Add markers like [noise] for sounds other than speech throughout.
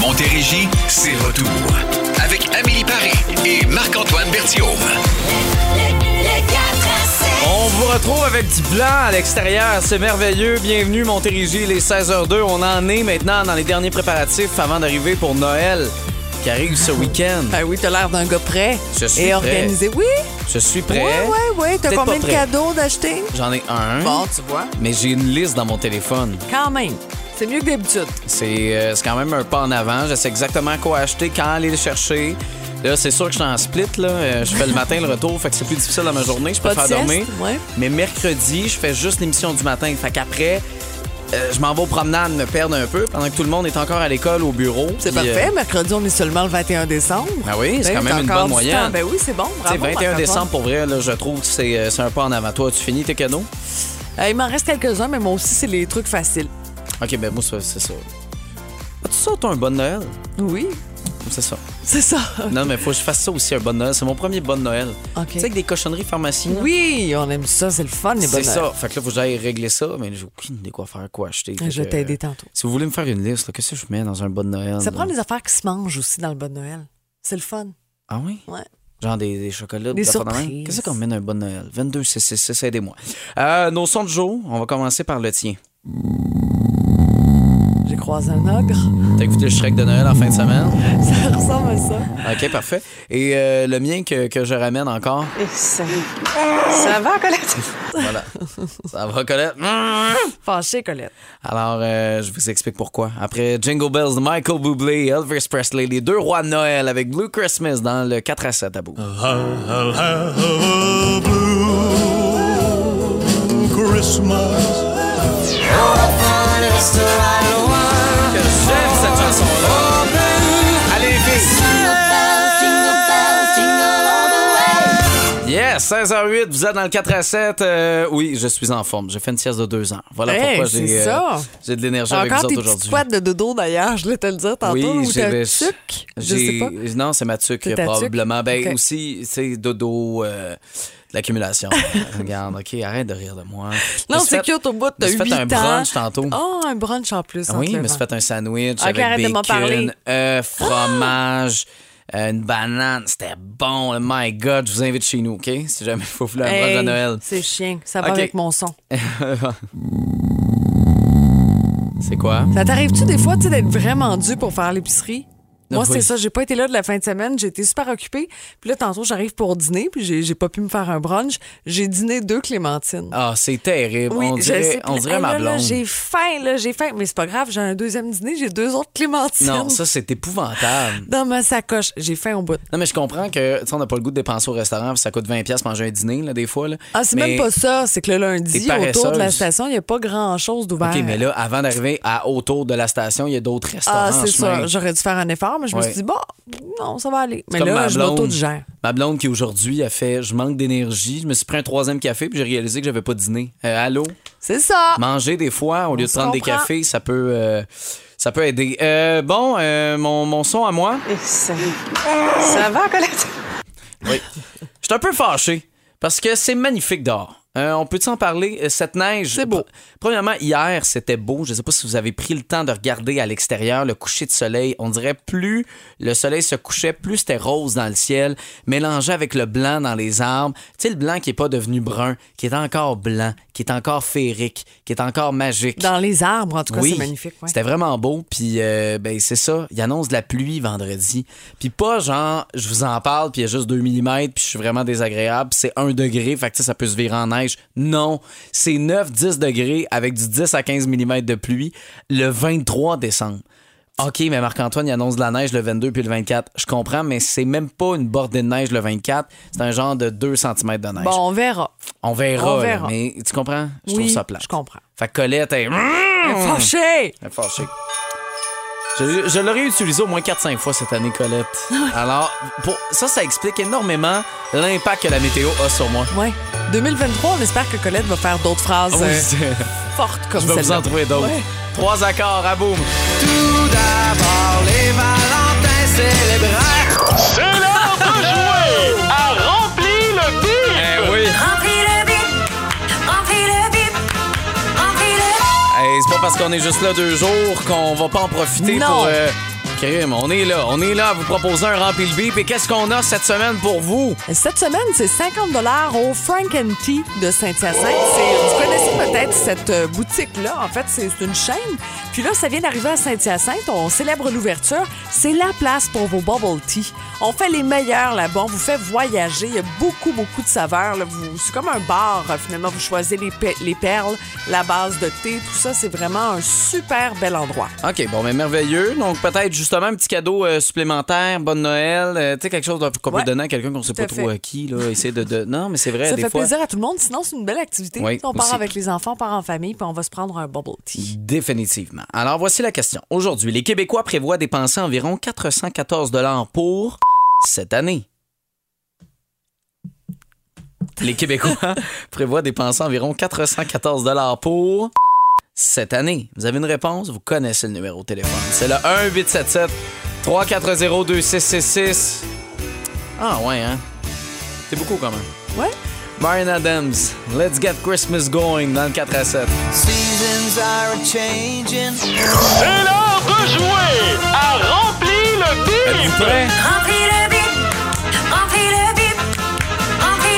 Montérégie, c'est retour. Avec Amélie Paris et Marc-Antoine Berthiaume. On vous retrouve avec du blanc à l'extérieur. C'est merveilleux. Bienvenue, Montérégie, les 16h02. On en est maintenant dans les derniers préparatifs avant d'arriver pour Noël qui arrive ce week-end. Ah oui, t'as l'air d'un gars prêt. Je suis Et prêt. organisé. Oui. Je suis prêt. Ouais, ouais, ouais. T'as combien de cadeaux d'acheter? J'en ai un. Bon, tu vois. Mais j'ai une liste dans mon téléphone. Quand même. C'est mieux que d'habitude. C'est euh, c'est quand même un pas en avant. Je sais exactement quoi acheter, quand aller le chercher. Là, c'est sûr que je suis en split. Là. Euh, Je fais le matin le retour, fait que c'est plus difficile dans ma journée. Je préfère sieste, dormir. ouais. Mais mercredi, je fais juste l'émission du matin. Fait qu'après, euh, je m'en vais aux promenades me perdre un peu pendant que tout le monde est encore à l'école, au bureau. C'est parfait. euh, Mercredi, on est seulement le 21 décembre. Ah oui, c'est Ben, quand même une bonne moyenne. Ben oui, c'est bon. Bravo, 21 Marc-Antoine. décembre, pour vrai, là, je trouve que c'est c'est un pas en avant. Toi, tu finis tes cadeaux? Euh, il m'en reste quelques-uns, mais moi aussi, c'est les trucs faciles. OK, ben moi, ça, c'est ça. As-tu ça, toi, un bon Noël? Oui, C'est ça. c'est ça. [laughs] Non, mais faut que je fasse ça aussi, un bon Noël. C'est mon premier bon Noël. OK. Tu sais, avec des cochonneries pharmacie. Oui, on aime ça. C'est le fun, les C'est bonnes ça. Fait que là, faut que j'aille régler ça, mais j'ai aucune idée quoi faire, quoi acheter. Je vais t'aider euh, tantôt. Si vous voulez me faire une liste, là, qu'est-ce que je mets dans un bon Noël? Ça prend des affaires qui se mangent aussi dans le bon Noël. C'est le fun. Ah oui? Ouais. Genre des, des chocolats, Des surprises. Qu'est-ce qu'on met dans un bon Noël? 22, c'est, c'est, c'est, aidez-moi. Euh, nos sons de jour, on va commencer par le tien. Croisé un ogre. T'as écouté le Shrek de Noël en fin de semaine? [laughs] Ça ressemble à ça. OK, parfait. Et euh, le mien que, que je ramène encore, Ça, ça va, Colette? [laughs] voilà. Ça va, Colette? [laughs] Fâché, Colette. Alors, euh, je vous explique pourquoi. Après Jingle Bells de Michael Bublé et Elvis Presley, les deux rois de Noël avec Blue Christmas dans le 4 à 7 à bout. Que 16h08, vous êtes dans le 4 à 7. Euh, oui, je suis en forme. J'ai fait une sieste de deux ans. Voilà Hey, pourquoi j'ai euh, de l'énergie avec Encore vous tes autres aujourd'hui. squats de dodo, d'ailleurs, je voulais te le dire tantôt. Oui, ou j'ai tuc, je sais pas. Non, c'est ma tuque, probablement. Ben aussi, c'est dodo, euh, l'accumulation. [laughs] Regarde, OK, arrête de rire de moi. Non, c'est cute au bout, je t'as me suis 8 fait un brunch tantôt. Oh, un brunch en plus. Ah oui, je me fait un sandwich Ok, avec arrête de m'en parler. bacon, œuf, fromage, euh, une banane. C'était bon. Oh my God, je vous invite chez nous, OK? Si jamais il faut faire un Hey, de Noël. C'est chien, ça va avec mon son. [laughs] C'est quoi? Ça t'arrive-tu des fois d'être vraiment dû pour faire l'épicerie? Moi, Oui. c'est ça. J'ai pas été là de la fin de semaine. J'ai été super occupée. Puis là, tantôt, j'arrive pour dîner. Puis j'ai j'ai pas pu me faire un brunch. J'ai dîné deux clémentines. Ah, c'est terrible. Oui, on dirait, on dirait hey, ma là, là, blonde. J'ai faim, là, j'ai faim. Mais c'est pas grave, j'ai un deuxième dîner, j'ai deux autres clémentines. Non, ça, c'est épouvantable. [laughs] Dans ma sacoche. J'ai faim au bout. Non, mais je comprends que, tu sais, on n'a pas le goût de dépenser au restaurant, puis ça coûte 20$ pièces manger un dîner, là, des fois. Là. Ah, c'est Mais- même pas ça. C'est que le lundi, autour de la station, il n'y a pas grand-chose d'ouvert. OK, mais là, avant d'arriver à autour de la station, il y a d'autres restaurants. Ah, c'est ça. J'aurais dû faire un effort, mais je me suis dit, bon, non, ça va aller. Mais Comme là, ma je blonde. m'auto-digère. Ma blonde qui aujourd'hui a fait je manque d'énergie, je me suis pris un troisième café puis j'ai réalisé que j'avais pas dîné. Euh, allô, C'est ça. manger des fois au lieu de prendre des cafés, ça peut euh, ça peut aider. Euh, bon, euh, mon, mon son à moi. Ça, ça va, Colette? Oui. Je suis un peu fâché parce que c'est magnifique dehors. Euh, on peut-tu en parler? Euh, Cette neige. C'est beau. Pr- Premièrement, hier, c'était beau. Je ne sais pas si vous avez pris le temps de regarder à l'extérieur le coucher de soleil. On dirait plus le soleil se couchait, plus c'était rose dans le ciel, mélangé avec le blanc dans les arbres. Tu sais, le blanc qui n'est pas devenu brun, qui est encore blanc, qui est encore féerique, qui est encore magique. Dans les arbres, en tout cas, Oui, c'est magnifique. ouais. C'était vraiment beau. Puis, euh, ben, c'est ça. Il annonce de la pluie vendredi. Puis, pas genre, je vous en parle, puis il y a juste 2 mm, puis je suis vraiment désagréable. C'est 1 degré, fait que ça peut se virer en neige. Non, c'est 9-10 degrés avec du 10 à 15 mm de pluie le 23 décembre. OK, mais Marc-Antoine, il annonce de la neige le 22 puis le 24. Je comprends, mais c'est même pas une bordée de neige le 24. C'est un genre de 2 cm de neige. Bon, on verra. on verra, on là, verra. mais tu comprends? Je oui, trouve ça plat. je comprends. Fait que Colette est... Fâché! Elle est fâchée. Je, je l'aurais utilisé au moins 4-5 fois cette année, Colette. Alors, pour, ça, ça explique énormément l'impact que la météo a sur moi. Ouais. 2023, on espère que Colette va faire d'autres phrases Oui, euh, fortes comme [laughs] je vais vous en trouver d'autres. Ouais. Trois accords à boum. Tout d'abord, les Valentins célébrants. Parce qu'on est juste là deux jours qu'on va pas en profiter Non. pour euh, crime, on est là. On est là à vous proposer un rempli le bip. Et qu'est-ce qu'on a cette semaine pour vous? Cette semaine, c'est 50 au Frank and Tea de Saint-Hyacinthe. Vous connaissez peut-être cette euh, boutique-là. En fait, c'est une chaîne. Puis là, ça vient d'arriver à Saint-Hyacinthe. On célèbre l'ouverture. C'est la place pour vos bubble tea. On fait les meilleurs là-bas. On vous fait voyager. Il y a beaucoup, beaucoup de saveurs. là. Vous- C'est comme un bar, euh, finalement. Vous choisissez les, pe- les perles, la base de thé. Tout ça, c'est vraiment un super bel endroit. OK, bon, mais merveilleux. Donc, peut-être justement un petit cadeau euh, supplémentaire, bonne Noël, euh, tu sais, quelque chose qu'on Ouais. peut donner à quelqu'un qu'on sait Tout pas trop à qui, là. Essayer de, de- Non, mais c'est vrai, Ça des fait fois. plaisir à tout le monde. Sinon, c'est une belle activité. Oui, on part aussi. avec les enfants, on part en famille, puis on va se prendre un bubble tea. Définitivement. Alors, voici la question. Aujourd'hui, les Québécois prévoient dépenser environ 414 pour cette année. Les Québécois [laughs] prévoient dépenser environ 414 pour cette année. Vous avez une réponse? Vous connaissez le numéro de téléphone. C'est le 1-877 340 2666. Ah ouais, hein? C'est beaucoup quand même. Ouais. Brian Adams, Let's Get Christmas Going dans le 4 à 7. Seasons are a-changing. C'est l'heure de jouer à Remplis le bip. Le bip, remplis le bip, remplis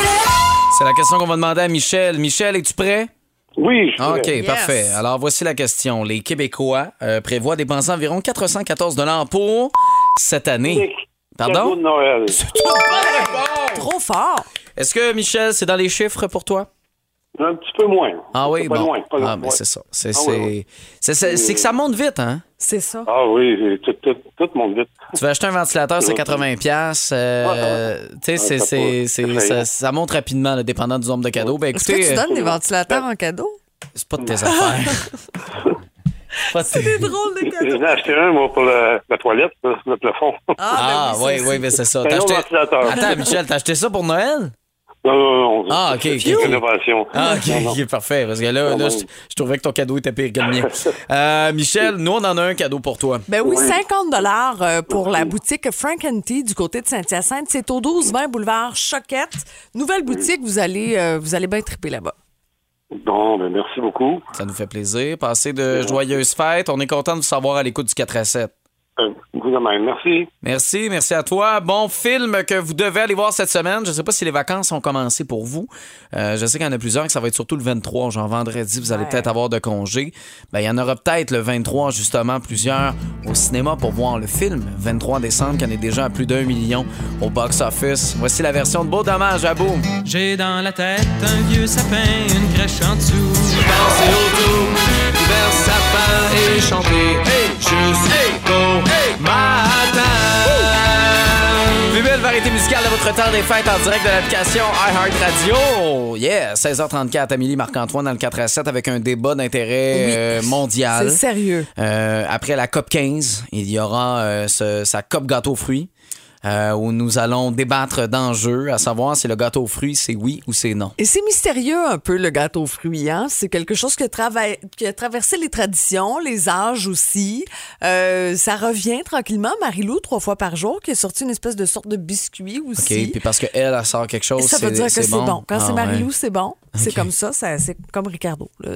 le C'est la question qu'on va demander à Michel. Michel, es-tu prêt? Oui, je suis OK, parfait. Alors, voici la question. Les Québécois euh, prévoient dépenser environ 414 pour cette année. Cadeau Pardon? de Noël. Trop fort. Est-ce que, Michel, c'est dans les chiffres pour toi? Un petit peu moins. Ah oui, pas bon. loin, pas loin. ah, ben, ouais. c'est ça. C'est Ah c'est- oui, oui. c'est- c'est- c'est que ça monte vite, hein? C'est ça. Ah oui, tout, tout, tout monte vite. Tu vas acheter un ventilateur, c'est 80$. piastres, euh, tu sais, c'est- ça c'est- c'est- c'est monte rapidement, là, dépendant du nombre de cadeaux. Ben, Est-ce que tu euh, donnes des ventilateurs en cadeau? c'est pas de tes affaires. [laughs] Pas de tes- drôle de J'en ai acheté un, moi, pour le- la toilette, le plafond. Ah, ben oui, ça, oui, mais c'est ça. C'est un acheté... Attends, Michel, t'as acheté ça pour Noël? Non, non, non. Ah, ok, c'est ok, ok. rénovation. Ah, ok, Non, non. ok, parfait. Parce que là, là je, je trouvais que ton cadeau était pire que le mien. [laughs] Euh, Michel, nous, on en a un cadeau pour toi. Ben oui, Oui. 50 dollars euh, pour la boutique Frank and Tea du côté de Saint-Hyacinthe. C'est au 12-20 boulevard Choquette. Nouvelle boutique, vous allez, euh, vous allez bien triper là-bas. Bon, ben merci beaucoup. Ça nous fait plaisir. Passez de joyeuses fêtes. On est content de vous savoir à l'écoute du 4 à 7. Euh, vous de même. Merci. Merci, merci à toi. Bon film que vous devez aller voir cette semaine. Je ne sais pas si les vacances ont commencé pour vous. Euh, je sais qu'il y en a plusieurs, que ça va être surtout le 23, genre vendredi, vous allez Ouais. peut-être avoir de congé. Ben, il y en aura peut-être le 23, justement, plusieurs au cinéma pour voir le film. 23 décembre, qui en est déjà à plus d'un million au box-office. Voici la version de Beau Dommage à Boom. J'ai dans la tête un vieux sapin, une crèche en dessous. Danser autour du verre sapin et chanter jusqu'au matin. Plus belle variété musicale de votre temps des fêtes en direct de l'application iHeartRadio. Yeah, 16h34, Amélie Marc-Antoine dans le 4 à 7 avec un débat d'intérêt Oui. euh, mondial. C'est sérieux. Euh, après la COP 15, il y aura euh, ce- sa COP gâteau fruits. Euh, où nous allons débattre d'enjeux, à savoir si le gâteau aux fruits, c'est oui ou c'est non. Et c'est mystérieux un peu le gâteau aux fruits. Hein? C'est quelque chose qui a, trava- qui a traversé les traditions, les âges aussi. Euh, ça revient tranquillement. Marilou, trois fois par jour, qui a sorti une espèce de sorte de biscuit OK? aussi. Puis parce qu'elle, elle sort quelque chose, ça veut dire que c'est bon. Quand Ah, c'est Marilou, ouais. c'est bon. C'est Ok. comme ça, ça c'est comme Ricardo. là.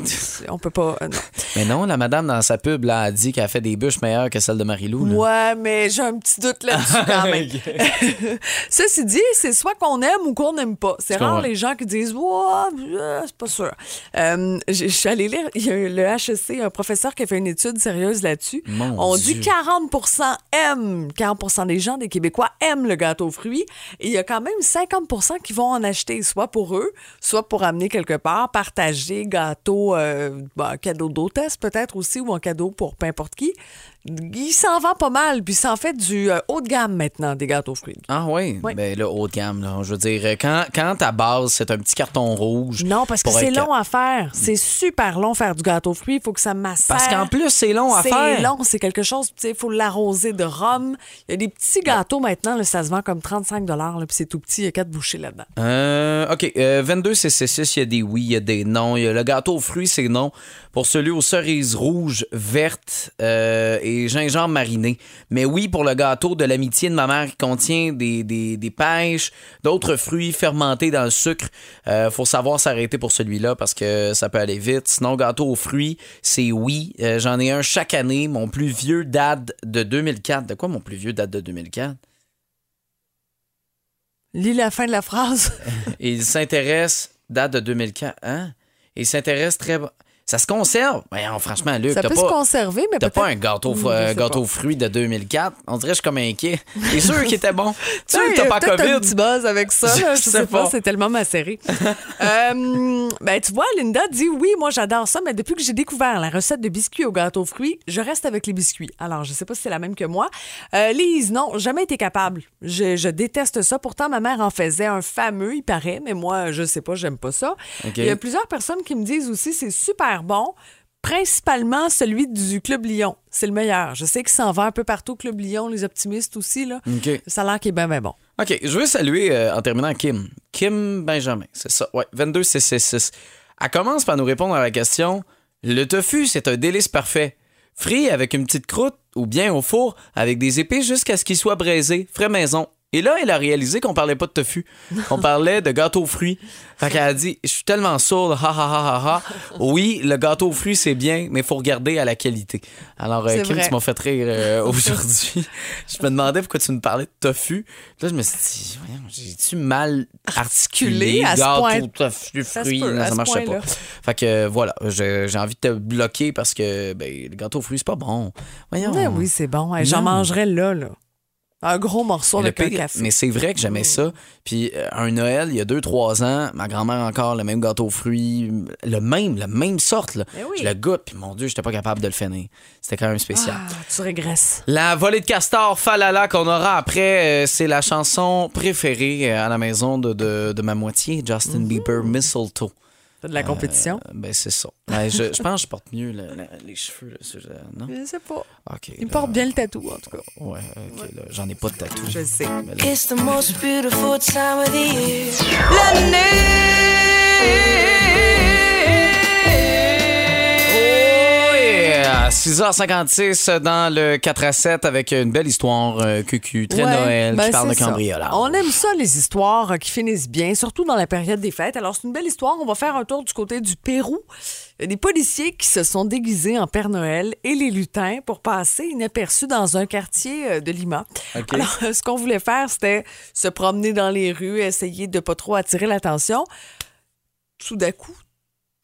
[laughs] On peut pas. euh, non. Mais non, la madame dans sa pub là, a dit qu'elle a fait des bûches meilleures que celles de Marilou. là. Ouais, mais j'ai un petit doute là-dessus [laughs] quand même. [laughs] [laughs] Ceci dit, c'est soit qu'on aime ou qu'on n'aime pas. C'est rare les gens qui disent Ouais, euh, c'est pas sûr. Euh, je suis allée lire, il y a le HEC, un professeur qui a fait une étude sérieuse là-dessus. On Dieu. dit 40% aiment, 40% des gens des Québécois aiment le gâteau aux fruits. Et il y a quand même 50% qui vont en acheter, soit pour eux, soit pour amener quelque part, partager, gâteau, euh, bah, cadeau d'hôtesse peut-être aussi, ou un cadeau pour peu importe qui. Il s'en vend pas mal, puis il s'en fait du euh, haut de gamme maintenant, des gâteaux aux fruits. Ah oui, Oui. ben là, haut de gamme, là. Je veux dire, quand, quand ta base, c'est un petit carton rouge. Non, parce que c'est être- long à faire. C'est super long faire du gâteau aux fruits. Il faut que ça macère. Parce qu'en plus, c'est long à faire. C'est long, c'est quelque chose, tu sais, il faut l'arroser de rhum. Il y a des petits gâteaux maintenant, là, ça se vend comme 35 là, puis c'est tout petit, il y a quatre bouchées là-dedans. Euh, OK. Euh, 22 CC6, il y a des oui, il y a des non. Il y a le gâteau aux fruits, c'est non. Pour celui aux cerises rouges, vertes euh, et gingembre mariné. Mais oui, pour le gâteau de l'amitié de ma mère qui contient des, des, des pêches, d'autres fruits fermentés dans le sucre. Euh, faut savoir s'arrêter pour celui-là parce que ça peut aller vite. Sinon, gâteau aux fruits, c'est oui. Euh, J'en ai un chaque année. Mon plus vieux date de 2004. De quoi mon plus vieux date de 2004? Lis la fin de la phrase. [laughs] Il s'intéresse, date de 2004. Hein? Il s'intéresse très. Ça se conserve. Voyons, franchement, Luc, Ça peut se pas. conserver, mais T'as pas un gâteau, euh, sais gâteau pas. fruits de 2004? On dirait que je suis comme inquiet. T'es sûr qu'il était bon? [laughs] Tu y t'as a pas peut-être un COVID? petit buzz avec ça. là, Je sais sais pas, pas. c'est tellement macéré. [laughs] Euh, ben, tu vois, Linda dit oui, moi j'adore ça, mais depuis que j'ai découvert la recette de biscuits au gâteau aux fruits, je reste avec les biscuits. Alors, je sais pas si c'est la même que moi. Euh, Lise, non, jamais été capable. Je, je déteste ça. Pourtant, ma mère en faisait un fameux, il paraît, mais moi, je sais pas, j'aime pas ça. Il y a plusieurs personnes qui me disent aussi c'est super bon. Principalement celui du Club Lyon. C'est le meilleur. Je sais qu'il s'en va un peu partout, Club Lyon, les optimistes aussi. Là. OK. Ça a l'air qu'il est bien, bien bon. OK, je veux saluer euh, en terminant Kim. Kim Benjamin, c'est ça. Ouais, 22 666. Elle commence par nous répondre à la question Le tofu, c'est un délice parfait. Frit avec une petite croûte ou bien au four avec des épices jusqu'à ce qu'il soit braisé, frais maison. Et là, elle a réalisé qu'on parlait pas de tofu, qu'on parlait de gâteau aux fruits. Fait qu'elle a dit Je suis tellement sourde, ha ha ha ha ha. Oui, le gâteau aux fruits, c'est bien, mais il faut regarder à la qualité. Alors, euh, Kim, vrai. tu m'as fait rire euh, aujourd'hui. [laughs] je me demandais pourquoi tu me parlais de tofu. Puis là, je me suis dit, voyons, j'ai-tu mal articulé? Articulé à ce gâteau, point- tofu, Ça fruits, peut, non, ça ce marchait pas. Fait que euh, voilà, j'ai envie de te bloquer parce que ben, le gâteau aux fruits, c'est pas bon. Voyons. Mais oui, c'est bon. J'en mangerais là, là. Un gros morceau Mais le avec un pire- café. Mais c'est vrai que j'aimais ça. Puis euh, un Noël, il y a deux, trois ans, ma grand-mère encore, le même gâteau aux fruits, le même, la même sorte. Là. Oui. Je le goûte, puis mon Dieu, j'étais pas capable de le finir. C'était quand même spécial. Ah, tu régresses. La volée de castor Falala qu'on aura après, euh, c'est la chanson préférée euh, à la maison de, de- de ma moitié, Justin Bieber, Mistletoe. T'as de la compétition? Euh, ben, c'est ça. Ben, je, je pense que je porte mieux le- le- les cheveux. Là, ce- non? Je sais pas. OK. Il là, porte bien le tatou, en tout cas. Ouais, OK. là, J'en ai pas de tatou. Je sais. It's the most beautiful time of the year. 6h56 dans le 4 à 7 avec une belle histoire euh, cucu, très Ouais, Noël, ben, qui parle de cambriolage. On aime ça, les histoires euh, qui finissent bien, surtout dans la période des fêtes. Alors, c'est une belle histoire. On va faire un tour du côté du Pérou. Il y a des policiers qui se sont déguisés en Père Noël et les lutins pour passer inaperçus dans un quartier euh, de Lima. OK. Alors, [laughs] ce qu'on voulait faire, c'était se promener dans les rues, essayer de pas trop attirer l'attention. Tout d'un coup,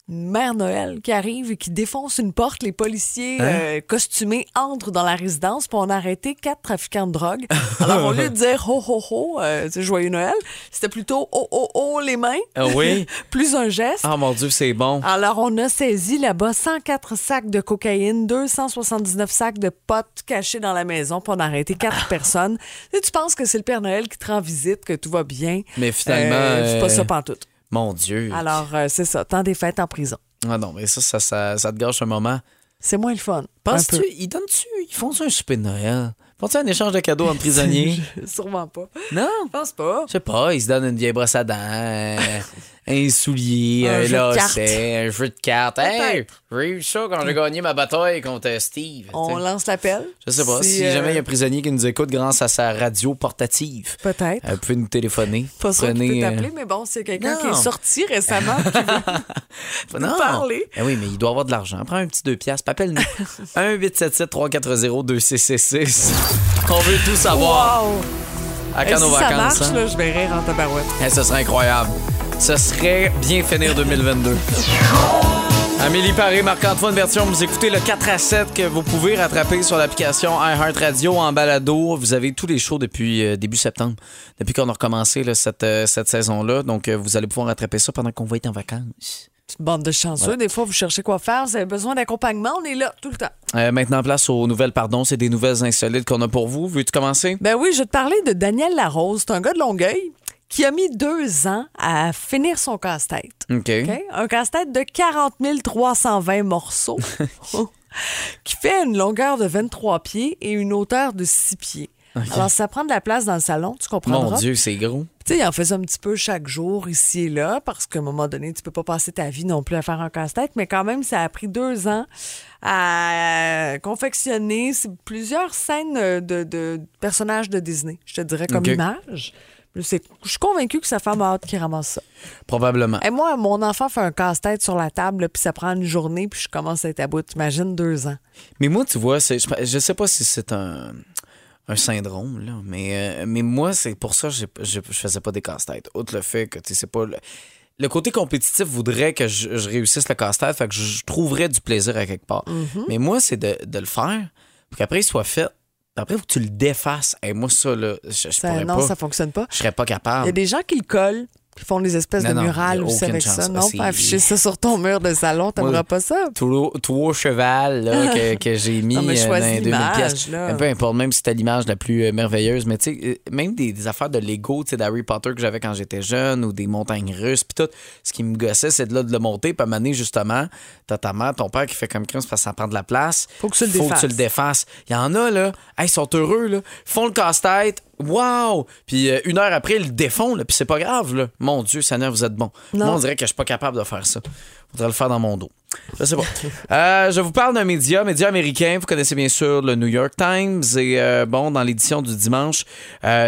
mère Noël qui arrive et qui défonce une porte. Les policiers Hein? euh, costumés entrent dans la résidence pour on a arrêté quatre trafiquants de drogue. Alors, au lieu de dire ho ho ho, euh, c'est joyeux Noël, c'était plutôt oh oh oh les mains. Ah oui? [laughs] Plus un geste. Ah mon Dieu, c'est bon. Alors, on a saisi là-bas 104 sacs de cocaïne, 279 sacs de potes cachés dans la maison, puis on a arrêté quatre personnes. Et tu penses que c'est le Père Noël qui te rend visite, que tout va bien? Mais finalement, Euh, c'est pas euh, ça pantoute. Mon Dieu. Alors, euh, c'est ça, temps des fêtes en prison. Ah non, mais ça, ça, ça, ça te gâche un moment. C'est moins le fun. Un Penses-tu, ils donnent-tu, ils font-tu un souper de Noël? Font-tu un échange de cadeaux entre prisonniers? [laughs] Sûrement pas. non? Je pense pas. Je sais pas, ils se donnent une vieille brosse à dents, [laughs] un, soulier, Un un, jeu lacet, un jeu de cartes. Hey, j'ai eu ça quand j'ai gagné ma bataille contre Steve. On T'sais. lance l'appel. Je sais pas, Si, si euh, jamais il y a un prisonnier qui nous écoute grâce à sa radio portative, Peut-être. euh, vous pouvez nous téléphoner. Pas sûr Prenez, peut euh, t'appeler, mais bon, c'est quelqu'un qui est sorti récemment. qui veut- [laughs] Non. parler. Eh oui, mais il doit avoir de l'argent. Prends un petit 2 piastres, appelle-nous. [laughs] 1-877-340-2666. On veut tout savoir. Wow! À quand si nos ça vacances? marche, hein? là, je vais rire en tabarouette. Eh, ce serait incroyable. Ce serait bien finir 2022. Amélie Paré, Marc-Antoine Bertion, vous écoutez le 4 à 7 que vous pouvez rattraper sur l'application iHeartRadio en balado. Vous avez tous les shows depuis euh, début septembre, depuis qu'on a recommencé là, cette, euh, cette saison-là. Donc, euh, vous allez pouvoir rattraper ça pendant qu'on va être en vacances. Petite bande de chanceux. Des fois, vous cherchez quoi faire, vous avez besoin d'accompagnement, on est là tout le temps. Euh, maintenant, place aux nouvelles, pardon. C'est des nouvelles insolites qu'on a pour vous. Veux-tu commencer? Ben oui, je vais te parler de Daniel Larose. C'est un gars de Longueuil qui a mis deux ans à finir son casse-tête. OK. OK? Un casse-tête de 40 320 morceaux [laughs] [laughs] qui fait une longueur de 23 pieds et une hauteur de 6 pieds. Alors, ça prend de la place dans le salon, tu comprendras. Mon Dieu, c'est gros. Tu sais, il en faisait un petit peu chaque jour ici et là, parce qu'à un moment donné, tu peux pas passer ta vie non plus à faire un casse-tête, mais quand même, ça a pris deux ans à confectionner plusieurs scènes de, de personnages de Disney, je te dirais, comme image. Je suis convaincue que sa femme a hâte qu'il ramasse ça. Probablement. Et moi, mon enfant fait un casse-tête sur la table, puis ça prend une journée, puis je commence à être à bout. T'imagines deux ans. Mais moi, tu vois, je, je sais pas si c'est un, un syndrome, là, mais, euh, mais moi, c'est pour ça que je, faisais pas des casse-têtes. Outre le fait que, tu sais, pas. Le, le côté compétitif voudrait que je, je réussisse le casse-tête, fait que je, je trouverais du plaisir à quelque part. Mm-hmm. Mais moi, c'est de, de le faire, pour qu'après, il soit fait. Après, il faut que tu le défasses. Et moi, ça, là, je, je Ça- pourrais non, pas. ça fonctionne pas. Je serais pas Il y a capable. des gens qui le collent, qui font des espèces Non, de non, murales aussi avec chance. ça. Non, pas afficher ça sur ton mur de salon, t'aimerais Moi, pas ça? Trois, chevals là, [laughs] que, que j'ai mis Non, mais euh, dans les 2000 l'image, pièces. Peu importe, même si c'était l'image la plus euh, merveilleuse. Mais tu sais, euh, même des, des affaires de Lego, tu sais, d'Harry Potter que j'avais quand j'étais jeune ou des montagnes russes, puis tout. Ce qui me gossait, c'est de là de le monter. Puis à un moment donné, justement, t'as ta mère, ton père qui fait comme Chris parce que ça prend de la place. Faut que tu le Faut que défasses. tu le défasses. Il y en a, là, hey, ils sont heureux, là. Ils font le casse-tête. Wow! Puis euh, une heure après, ils le défont, là. Puis c'est pas grave, là. Mon Dieu, Seigneur, vous êtes bon. Non. Moi, on dirait que je suis pas capable de faire ça. Faudrait le faire dans mon dos. Je sais pas. [laughs] Euh, je vous parle d'un média, média américain. Vous connaissez bien sûr le New York Times. Et euh, bon, dans l'édition du dimanche,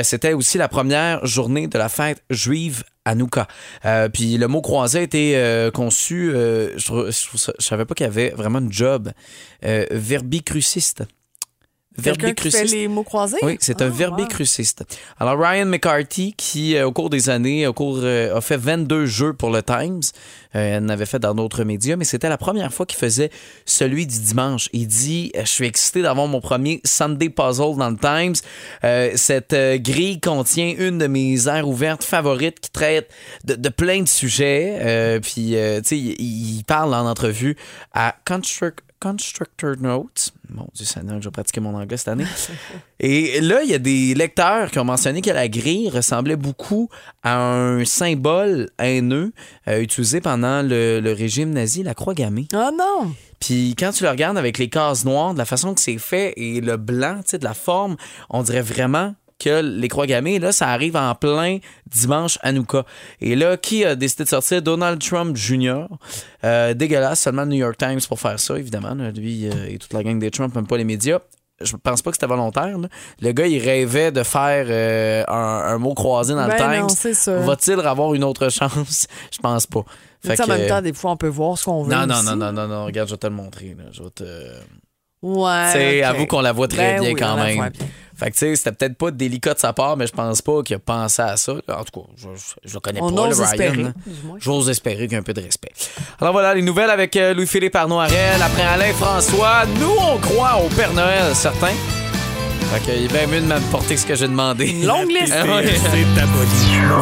c'était aussi la première journée de la fête juive Hanouka. Euh, puis le mot croisé a été euh, conçu, euh, je, savais pas qu'il y avait vraiment une job euh, verbicruciste. Qui fait les mots croisés? Oui, c'est un Ah, verbicruciste. Alors, Ryan McCarthy, qui, euh, au cours des années, au cours, euh, a fait 22 jeux pour le Times, euh, elle en avait fait dans d'autres médias, mais c'était la première fois qu'il faisait celui du dimanche. Il dit euh, Je suis excité d'avoir mon premier Sunday Puzzle dans le Times. Cette grille contient une de mes aires ouvertes favorites qui traite de, de plein de sujets. Puis, tu sais, il, il parle en entrevue à Construct. Constructor Notes. Mon Dieu, Seigneur, je vais pratiquer mon anglais cette année. [laughs] Et là, il y a des lecteurs qui ont mentionné que la grille ressemblait beaucoup à un symbole haineux euh, utilisé pendant le, le régime nazi, la croix gammée. Oh non! Puis quand tu le regardes avec les cases noires, de la façon que c'est fait et le blanc, tu sais, de la forme, on dirait vraiment que les croix gammées, là, ça arrive en plein dimanche Hanouka. Et là, qui a décidé de sortir? Donald Trump Jr. Euh, dégueulasse, seulement le New York Times pour faire ça, évidemment. Lui euh, et toute la gang des Trump, même pas les médias. Je pense pas que c'était volontaire. là. Le gars, il rêvait de faire euh, un, un mot croisé dans Ben le Times. non, sûr. Va-t-il avoir une autre [laughs] chance? Je pense pas. Fait en même temps, des fois, on peut voir ce qu'on veut. non, non, non, non, non, non, regarde, je vais te le montrer. Là. Je vais te... Ouais. Tu sais, ok. avoue qu'on la voit très Ben bien oui, quand même. Fait que, tu sais, c'était peut-être pas délicat de sa part, mais je pense pas qu'il a pensé à ça. En tout cas, je, je, je le connais On pas, le Ryan. espérer, hein. J'ose espérer qu'il y a un peu de respect. Alors voilà, les nouvelles avec euh, Louis-Philippe Arnoirel. Après Alain François, nous, on croit au Père Noël, certains. Fait qu'il est bien mieux de m'apporter ce que j'ai demandé. Longue [laughs] liste.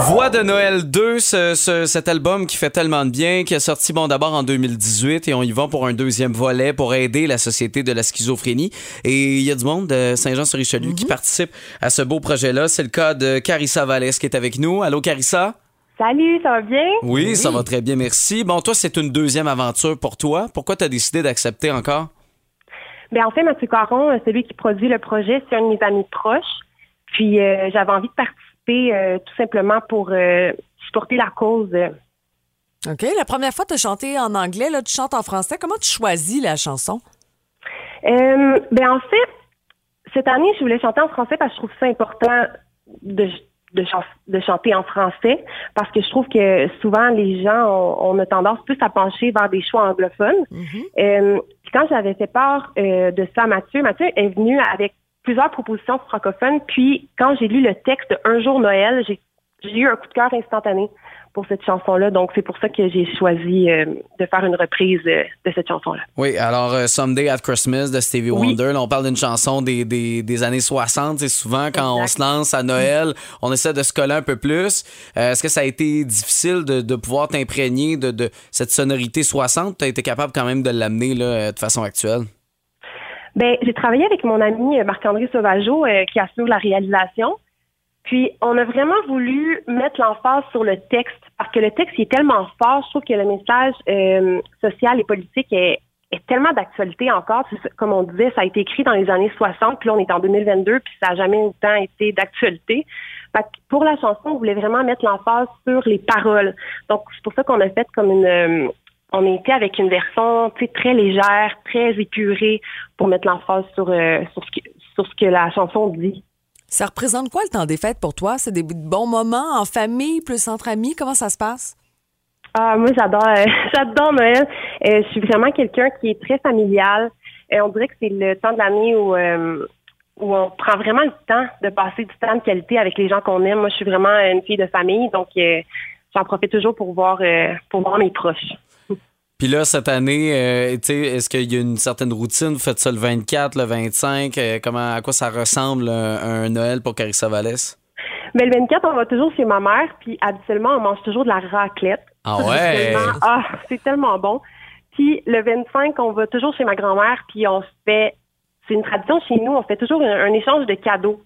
Voix de Noël 2, ce- ce- cet album qui fait tellement de bien, qui est sorti bon d'abord en 2018 et on y va pour un deuxième volet pour aider la société de la schizophrénie. Et il y a du monde de Saint-Jean-sur-Richelieu qui participe à ce beau projet-là. C'est le cas de Carissa Vallès qui est avec nous. Allô Carissa? Salut, ça va bien? Oui, ça va très bien, merci. Bon, toi, c'est une deuxième aventure pour toi. Pourquoi tu as décidé d'accepter encore? Ben en fait, Mathieu Caron, euh, celui qui produit le projet, c'est un de mes amis proches. Puis euh, j'avais envie de participer euh, tout simplement pour euh, supporter la cause. OK. La première fois tu as chanté en anglais, là, tu chantes en français. Comment tu choisis la chanson? Euh, ben en fait, cette année, je voulais chanter en français parce que je trouve ça important de, de, chan- de chanter en français parce que je trouve que souvent les gens ont, on a tendance plus à pencher vers des choix anglophones. Euh, puis quand j'avais fait part euh, de ça à Mathieu, Mathieu est venu avec plusieurs propositions francophones. Puis quand j'ai lu le texte de Un jour Noël, j'ai j'ai eu un coup de cœur instantané pour cette chanson-là. Donc c'est pour ça que j'ai choisi euh, de faire une reprise euh, de cette chanson-là. Oui, alors euh, Someday at Christmas de Stevie Oui. Wonder, là, on parle d'une chanson des, des, des années 60. C'est souvent quand on se lance à Noël, on essaie de se coller un peu plus. Est-ce que ça a été difficile de, de pouvoir t'imprégner de, de cette sonorité 60? Tu as été capable quand même de l'amener là, de façon actuelle? Ben, j'ai travaillé avec mon ami Marc-André Sauvageau qui assure la réalisation. Puis, on a vraiment voulu mettre l'emphase sur le texte parce que le texte est tellement fort. Je trouve que le message euh, social et politique est tellement d'actualité encore. Comme on disait, ça a été écrit dans les années 60, puis là, on est en 2022, puis ça a jamais autant été d'actualité. Pour la chanson, on voulait vraiment mettre l'emphase sur les paroles. Donc, c'est pour ça qu'on a fait comme une... euh, on était avec une version très légère, très épurée pour mettre l'emphase sur, euh, sur ce que la chanson dit. Ça représente quoi le temps des fêtes pour toi? C'est des bons moments en famille, plus entre amis? Comment ça se passe? Ah, moi, j'adore, euh, [laughs] j'adore Noël. Euh, je suis vraiment quelqu'un qui est très familial. Euh, on dirait que c'est le temps de l'année où, où on prend vraiment le temps de passer du temps de qualité avec les gens qu'on aime. Moi, je suis vraiment une fille de famille, donc j'en profite toujours pour voir, pour voir mes proches. Puis là, cette année, euh, tu sais, est-ce qu'il y a une certaine routine? Vous faites ça le 24, le 25? euh, comment, à quoi ça ressemble un, un Noël pour Carissa Vallès? Mais le 24, on va toujours chez ma mère, puis habituellement, on mange toujours de la raclette. Ah Ça, ouais? Ah, c'est tellement bon. Puis le 25, on va toujours chez ma grand-mère, puis on se fait, c'est une tradition chez nous, on fait toujours un, un échange de cadeaux.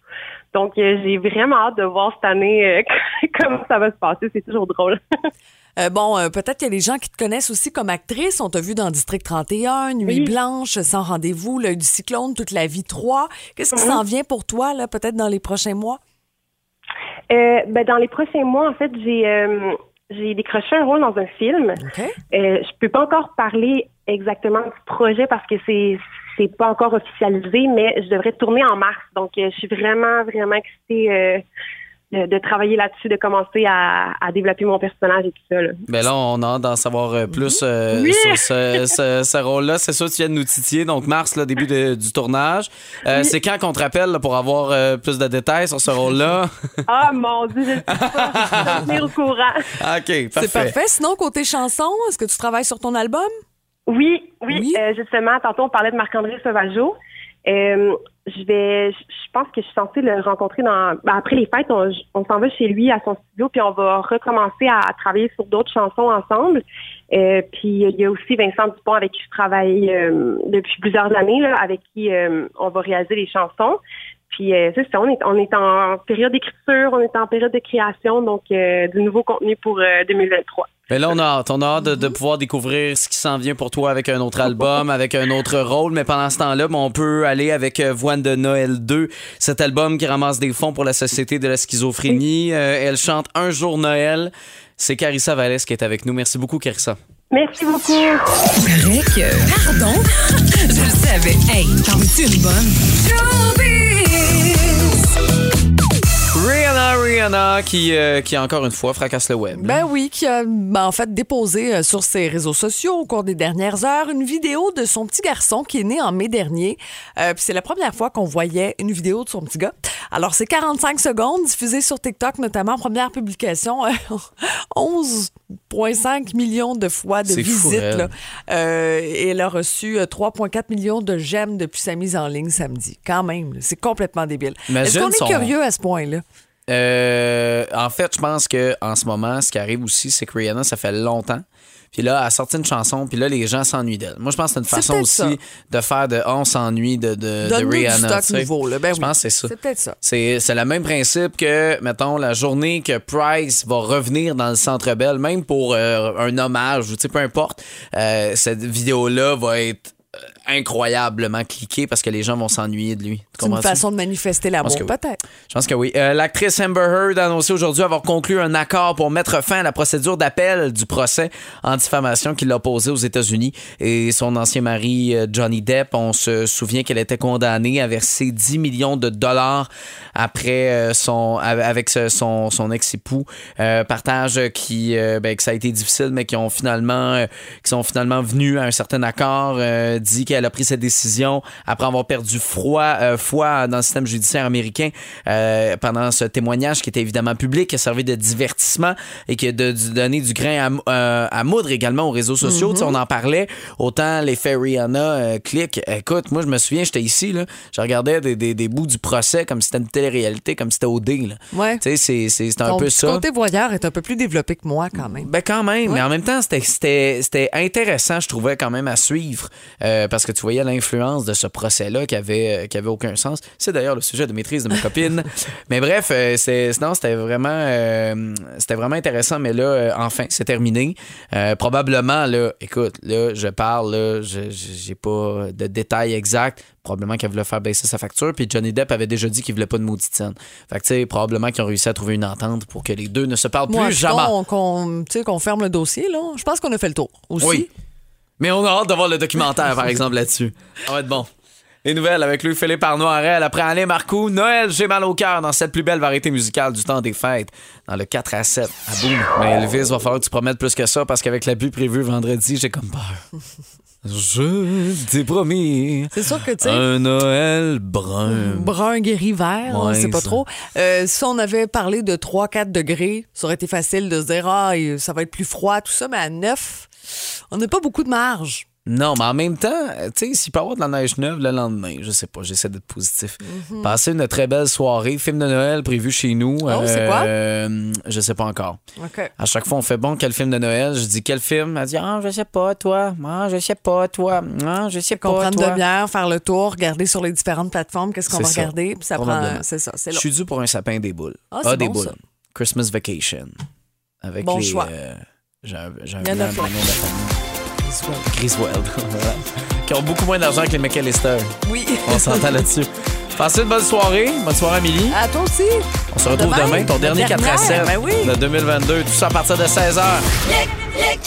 Donc, euh, j'ai vraiment hâte de voir cette année euh, [laughs] comment ça va se passer. C'est toujours drôle. [laughs] Euh, bon, euh, peut-être qu'il y a des gens qui te connaissent aussi comme actrice. On t'a vu dans District 31, Nuit Oui. blanche, Sans rendez-vous, L'œil du cyclone, Toute la vie 3. Qu'est-ce qui Mhm. s'en vient pour toi, là, peut-être dans les prochains mois? Euh, ben, dans les prochains mois, en fait, j'ai j'ai décroché un rôle dans un film. OK. Euh, je peux pas encore parler exactement du projet parce que c'est c'est pas encore officialisé, mais je devrais tourner en mars. Donc, je suis vraiment, vraiment excitée de, de travailler là-dessus, de commencer à, à développer mon personnage et tout ça. là. Ben là, on a hâte d'en savoir euh, plus euh, Oui. sur [laughs] ce, ce- ce rôle-là. C'est sûr tu viens de nous titiller. Donc, mars, le début de- du tournage. Euh, Oui. C'est quand qu'on te rappelle là, pour avoir euh, plus de détails sur ce rôle-là? [laughs] Ah mon Dieu, je ne sais pas, je tenir au courant. [laughs] OK, parfait. C'est parfait. Sinon, côté chanson, est-ce que tu travailles sur ton album? Oui, oui, Oui. euh, justement, tantôt on parlait de Marc-André Sauvageau. Euh, je vais, je pense que je suis censée le rencontrer dans, ben, après les fêtes, on, on s'en va chez lui à son studio, puis on va recommencer à, travailler sur d'autres chansons ensemble. Euh, puis il y a aussi Vincent Dupont avec qui je travaille euh, depuis plusieurs années, là, avec qui euh, on va réaliser les chansons. Puis euh, c'est ça, on est, on est en période d'écriture, on est en période de création, donc euh, du nouveau contenu pour euh, 2023. Mais là, on a hâte. On a hâte de, de pouvoir découvrir ce qui s'en vient pour toi avec un autre album, avec un autre rôle. Mais pendant ce temps-là, ben, on peut aller avec euh, Voine de Noël 2, cet album qui ramasse des fonds pour la Société de la schizophrénie. Euh, elle chante Un jour Noël. C'est Carissa Vallès qui est avec nous. Merci beaucoup, Carissa. Merci beaucoup. Pardon? Je le savais. Hey, t'en veux-tu une bonne? Rihanna, qui, euh, qui encore une fois fracasse le web. Ben oui, qui a ben, en fait déposé euh, sur ses réseaux sociaux au cours des dernières heures une vidéo de son petit garçon qui est né en mai dernier. Euh, Puis c'est la première fois qu'on voyait une vidéo de son petit gars. Alors c'est 45 secondes diffusée sur TikTok notamment première publication euh, [laughs] 11,5 millions de fois de visites là. Euh, et elle a reçu euh, 3,4 millions de j'aime depuis sa mise en ligne samedi. Quand même, c'est complètement débile. Est-ce qu'on est son- curieux à ce point-là? Euh, en fait, je pense que en ce moment, ce qui arrive aussi, c'est que Rihanna, ça fait longtemps. Puis là, elle a sorti une chanson, puis là, les gens s'ennuient d'elle. Moi, je pense que c'est une façon aussi ça. de faire de oh, on s'ennuie de, de, de Donne-nous du Rihanna. stock nouveau, là. Ben je oui. pense que c'est ça. C'est peut-être ça. C'est le même principe que, mettons, la journée que Price va revenir dans le Centre Bell, même pour euh, un hommage, ou peu importe, euh, cette vidéo-là va être incroyablement cliquée parce que les gens vont s'ennuyer de lui. C'est une façon de manifester l'amour, oui. peut-être. Je pense que oui. Euh, L'actrice Amber Heard a annoncé aujourd'hui avoir conclu un accord pour mettre fin à la procédure d'appel du procès en diffamation qu'il a posé aux États-Unis. Et son ancien mari, euh, Johnny Depp, on se souvient qu'elle était condamnée à verser 10 millions de dollars après euh, son, avec son, son ex-époux. Euh, partage qui, euh, ben, que ça a été difficile, mais qui ont finalement, qui sont finalement venus à un certain accord. dit qu'elle a pris cette décision après avoir perdu froid, foi dans le système judiciaire américain euh, pendant ce témoignage qui était évidemment public, qui a servi de divertissement et qui a de, de donner du grain à, euh, à moudre également aux réseaux sociaux. Mhm. Tu sais, On en parlait. Autant l'effet Rihanna euh, clique. Écoute, moi, je me souviens, j'étais ici, là, je regardais des, des- des bouts du procès comme si c'était une télé-réalité, comme si c'était OD. Là. Ouais. Tu sais, c'est- un Ton peu ça. côté voyeur est un peu plus développé que moi, quand même. Ben quand même, Ouais. mais en même temps, c'était- intéressant, je trouvais, quand même à suivre, euh, parce que tu voyais l'influence de ce procès-là qui avait, qui avait aucun aucun sens. C'est d'ailleurs le sujet de maîtrise de ma copine. [laughs] mais bref, euh, c'est, non, c'était vraiment, euh, c'était vraiment intéressant. Mais là, euh, enfin, c'est terminé. Euh, probablement, là, écoute, là, je parle, là, j'ai pas de détails exacts. Probablement qu'elle voulait faire baisser sa facture. Puis Johnny Depp avait déjà dit qu'il voulait pas de maudite scène. Fait que, tu sais, probablement qu'ils ont réussi à trouver une entente pour que les deux ne se parlent Moi, plus jamais. qu'on, sais, qu'on ferme le dossier, là. Je pense qu'on a fait le tour aussi. Oui. Mais on a hâte de voir le documentaire, par exemple, là-dessus. Ça va être bon. Les nouvelles avec lui, Philippe Arnoirel. Après Alain Marcoux, Noël, j'ai mal au cœur dans cette plus belle variété musicale du temps des fêtes. Dans le 4 à 7. À boum. Mais Elvis, va falloir que tu promettes plus que ça parce qu'avec la pluie prévue vendredi, j'ai comme peur. Je t'ai promis. C'est sûr que, tu sais, Un Noël brun. brun guéri vert, Ouais, sait pas ça. trop. Euh, si on avait parlé de 3-4 degrés, ça aurait été facile de se dire, ah, ça va être plus froid, tout ça, mais à 9, on n'a pas beaucoup de marge. Non, mais en même temps, euh, tu sais, s'il peut y avoir de la neige neuve le lendemain, je sais pas, j'essaie d'être positif. Mhm. Passer une très belle soirée, film de Noël prévu chez nous. Oh, c'est quoi? euh, Je sais pas encore. OK. À chaque fois, on fait bon, quel film de Noël? Je dis quel film? Elle dit, ah, je sais pas, toi. Ah, je sais pas, toi. Ah, je sais Qu'on pas, prenne toi. de bière, faire le tour, regarder sur les différentes plateformes, qu'est-ce qu'on va ça. regarder, puis ça prend. C'est ça, c'est Je suis dû pour un sapin des boules. Ah, c'est des bon, boules. ça. Christmas Vacation. Avec Bon les. choix. euh, j'ai un, un Il [laughs] Voilà. Qui ont beaucoup moins d'argent que les McAllister. Oui. On s'entend [laughs] là-dessus. Passez une bonne soirée. Bonne soirée, Amélie. À toi aussi. On se retrouve Demain, demain, ton dernier 4 à dernière, 7 ben oui. de 2022. Tout ça à partir de 16h. Le, le